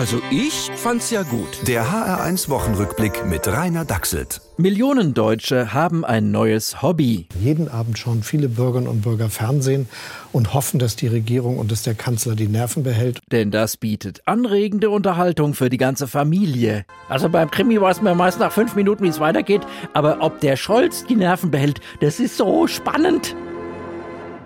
Also ich fand's ja gut. Der HR1 Wochenrückblick mit Rainer Dachselt. Millionen Deutsche haben ein neues Hobby. Jeden Abend schauen viele Bürgerinnen und Bürger Fernsehen und hoffen, dass die Regierung und dass der Kanzler die Nerven behält. Denn das bietet anregende Unterhaltung für die ganze Familie. Also beim Krimi weiß man meist nach fünf Minuten, wie es weitergeht. Aber ob der Scholz die Nerven behält, das ist so spannend.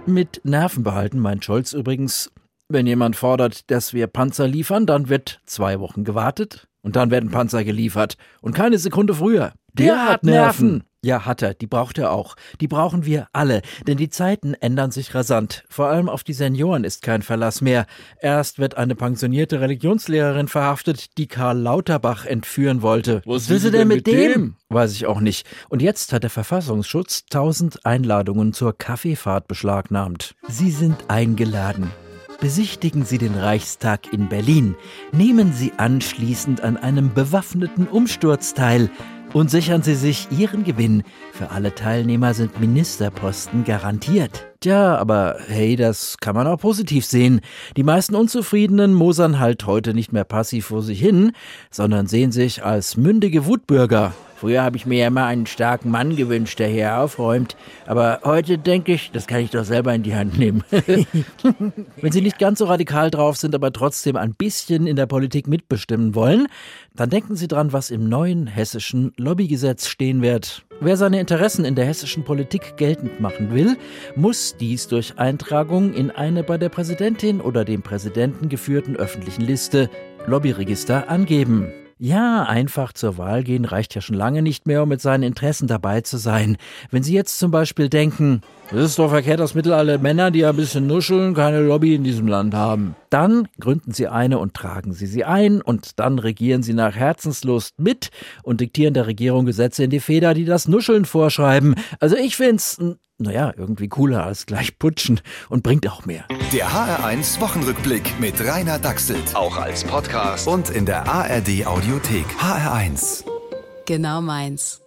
Mit Nerven behalten meint Scholz übrigens wenn jemand fordert, dass wir Panzer liefern, dann wird zwei Wochen gewartet und dann werden Panzer geliefert. Und keine Sekunde früher. Der, Der hat Nerven. Nerven. Ja, hat er. Die braucht er auch. Die brauchen wir alle. Denn die Zeiten ändern sich rasant. Vor allem auf die Senioren ist kein Verlass mehr. Erst wird eine pensionierte Religionslehrerin verhaftet, die Karl Lauterbach entführen wollte. Was will sie denn mit dem? dem? Weiß ich auch nicht. Und jetzt hat der Verfassungsschutz tausend Einladungen zur Kaffeefahrt beschlagnahmt. Sie sind eingeladen. Besichtigen Sie den Reichstag in Berlin, nehmen Sie anschließend an einem bewaffneten Umsturz teil und sichern Sie sich Ihren Gewinn. Für alle Teilnehmer sind Ministerposten garantiert. Tja, aber hey, das kann man auch positiv sehen. Die meisten Unzufriedenen mosern halt heute nicht mehr passiv vor sich hin, sondern sehen sich als mündige Wutbürger Früher habe ich mir ja immer einen starken Mann gewünscht, der hier aufräumt. Aber heute denke ich, das kann ich doch selber in die Hand nehmen. Wenn Sie nicht ganz so radikal drauf sind, aber trotzdem ein bisschen in der Politik mitbestimmen wollen, dann denken Sie dran, was im neuen hessischen Lobbygesetz stehen wird. Wer seine Interessen in der hessischen Politik geltend machen will, muss dies durch Eintragung in eine bei der Präsidentin oder dem Präsidenten geführten öffentlichen Liste Lobbyregister angeben. Ja, einfach zur Wahl gehen reicht ja schon lange nicht mehr, um mit seinen Interessen dabei zu sein. Wenn Sie jetzt zum Beispiel denken, es ist doch verkehrt, dass mittel alle Männer, die ein bisschen nuscheln, keine Lobby in diesem Land haben. Dann gründen Sie eine und tragen Sie sie ein und dann regieren Sie nach Herzenslust mit und diktieren der Regierung Gesetze in die Feder, die das Nuscheln vorschreiben. Also ich find's naja, irgendwie cooler als gleich putschen und bringt auch mehr. Der HR1 Wochenrückblick mit Rainer Dachselt. Auch als Podcast und in der ARD Audiothek. HR1. Genau meins.